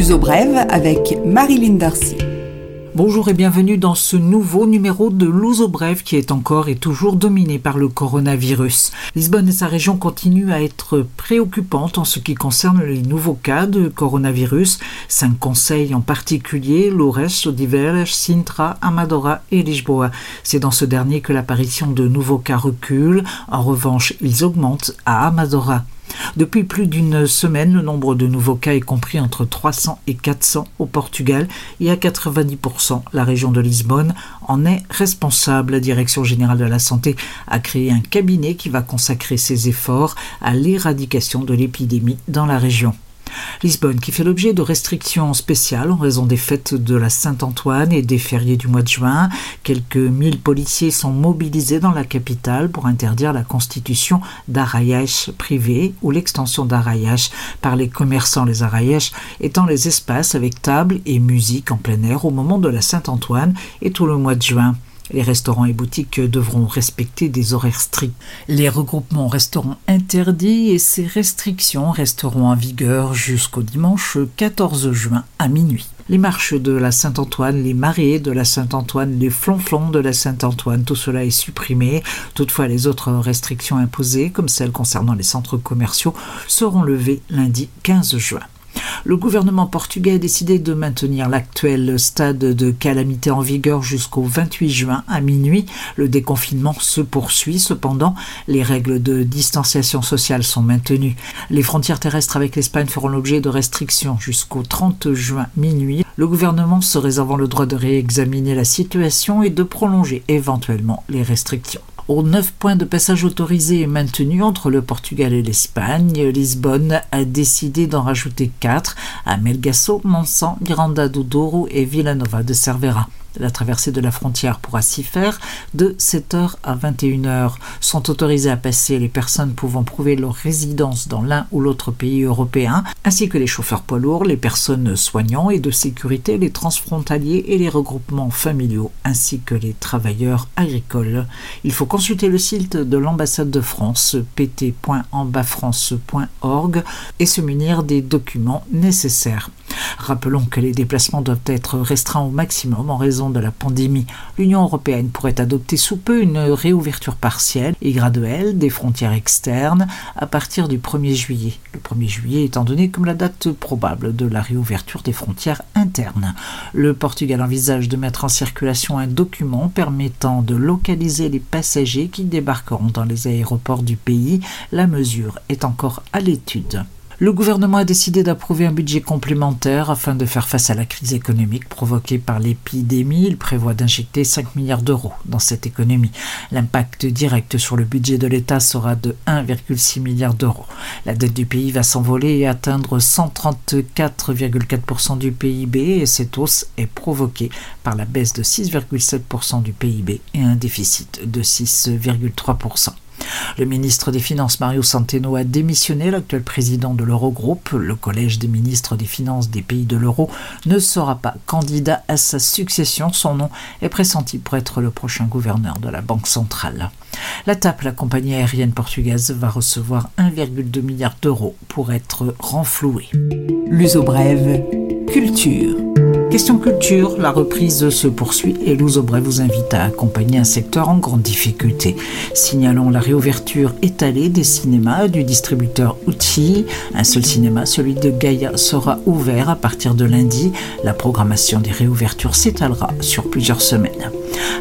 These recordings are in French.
L'Uso Brève avec Marilyn Darcy. Bonjour et bienvenue dans ce nouveau numéro de L'Ouzo Brève qui est encore et toujours dominé par le coronavirus. Lisbonne et sa région continuent à être préoccupantes en ce qui concerne les nouveaux cas de coronavirus. Cinq conseils en particulier, Loures, Odiveles, Sintra, Amadora et Lisboa. C'est dans ce dernier que l'apparition de nouveaux cas recule. En revanche, ils augmentent à Amadora. Depuis plus d'une semaine, le nombre de nouveaux cas est compris entre 300 et 400 au Portugal et à 90%. La région de Lisbonne en est responsable. La Direction générale de la santé a créé un cabinet qui va consacrer ses efforts à l'éradication de l'épidémie dans la région. Lisbonne qui fait l'objet de restrictions spéciales en raison des fêtes de la Saint-Antoine et des fériés du mois de juin. Quelques mille policiers sont mobilisés dans la capitale pour interdire la constitution d'arrayages privés ou l'extension d'arrayages par les commerçants. Les arrayages étant les espaces avec table et musique en plein air au moment de la Saint-Antoine et tout le mois de juin. Les restaurants et boutiques devront respecter des horaires stricts. Les regroupements resteront interdits et ces restrictions resteront en vigueur jusqu'au dimanche 14 juin à minuit. Les marches de la Saint-Antoine, les marées de la Saint-Antoine, les flonflons de la Saint-Antoine, tout cela est supprimé. Toutefois, les autres restrictions imposées, comme celles concernant les centres commerciaux, seront levées lundi 15 juin. Le gouvernement portugais a décidé de maintenir l'actuel stade de calamité en vigueur jusqu'au 28 juin à minuit. Le déconfinement se poursuit cependant. Les règles de distanciation sociale sont maintenues. Les frontières terrestres avec l'Espagne feront l'objet de restrictions jusqu'au 30 juin minuit. Le gouvernement se réservant le droit de réexaminer la situation et de prolonger éventuellement les restrictions aux neuf points de passage autorisés et maintenus entre le Portugal et l'Espagne, Lisbonne a décidé d'en rajouter quatre à Melgaço, Monsan, Miranda do Douro et Villanova de Cervera. La traversée de la frontière pourra s'y faire de 7h à 21h. Sont autorisées à passer les personnes pouvant prouver leur résidence dans l'un ou l'autre pays européen, ainsi que les chauffeurs poids lourds, les personnes soignants et de sécurité, les transfrontaliers et les regroupements familiaux, ainsi que les travailleurs agricoles. Il faut consulter le site de l'ambassade de France, pt.ambafrance.org, et se munir des documents nécessaires. Rappelons que les déplacements doivent être restreints au maximum en raison de la pandémie. L'Union européenne pourrait adopter sous peu une réouverture partielle et graduelle des frontières externes à partir du 1er juillet. Le 1er juillet étant donné comme la date probable de la réouverture des frontières internes. Le Portugal envisage de mettre en circulation un document permettant de localiser les passagers qui débarqueront dans les aéroports du pays. La mesure est encore à l'étude. Le gouvernement a décidé d'approuver un budget complémentaire afin de faire face à la crise économique provoquée par l'épidémie. Il prévoit d'injecter 5 milliards d'euros dans cette économie. L'impact direct sur le budget de l'État sera de 1,6 milliard d'euros. La dette du pays va s'envoler et atteindre 134,4% du PIB et cette hausse est provoquée par la baisse de 6,7% du PIB et un déficit de 6,3%. Le ministre des Finances Mario Centeno a démissionné. L'actuel président de l'Eurogroupe, le Collège des ministres des Finances des pays de l'euro, ne sera pas candidat à sa succession. Son nom est pressenti pour être le prochain gouverneur de la Banque centrale. La TAP, la compagnie aérienne portugaise, va recevoir 1,2 milliard d'euros pour être renflouée. L'uso brève, culture. Question culture, la reprise se poursuit et Louzobré vous invite à accompagner un secteur en grande difficulté. Signalons la réouverture étalée des cinémas du distributeur Uchi. Un seul cinéma, celui de Gaïa, sera ouvert à partir de lundi. La programmation des réouvertures s'étalera sur plusieurs semaines.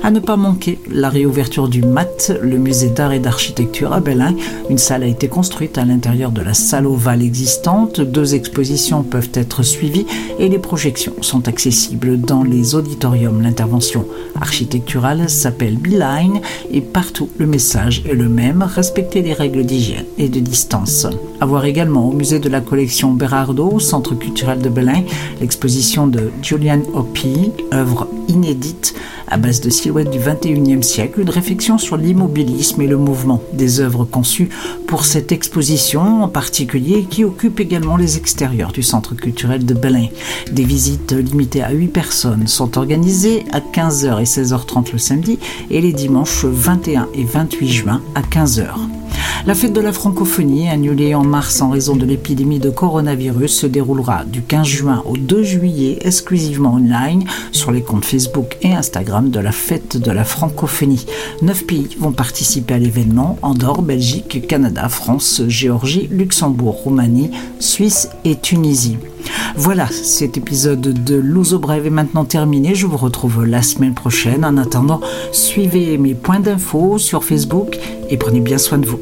À ne pas manquer la réouverture du MAT, le musée d'art et d'architecture à Belin. Une salle a été construite à l'intérieur de la salle ovale existante. Deux expositions peuvent être suivies et les projections sont accessibles dans les auditoriums. L'intervention architecturale s'appelle Beeline et partout le message est le même, respecter les règles d'hygiène et de distance. À voir également au musée de la collection Berardo, centre culturel de Belin, l'exposition de Julian Hopi, œuvre inédite à base de silhouettes du 21e siècle, une réflexion sur l'immobilisme et le mouvement des œuvres conçues pour cette exposition en particulier qui occupe également les extérieurs du centre culturel de Belin. Des visites limitées à 8 personnes sont organisées à 15h et 16h30 le samedi et les dimanches 21 et 28 juin à 15h. La fête de la francophonie, annulée en mars en raison de l'épidémie de coronavirus, se déroulera du 15 juin au 2 juillet exclusivement online sur les comptes Facebook et Instagram de la fête de la francophonie. Neuf pays vont participer à l'événement Andorre, Belgique, Canada, France, Géorgie, Luxembourg, Roumanie, Suisse et Tunisie. Voilà, cet épisode de Louzo Brève est maintenant terminé. Je vous retrouve la semaine prochaine. En attendant, suivez mes points d'infos sur Facebook et prenez bien soin de vous.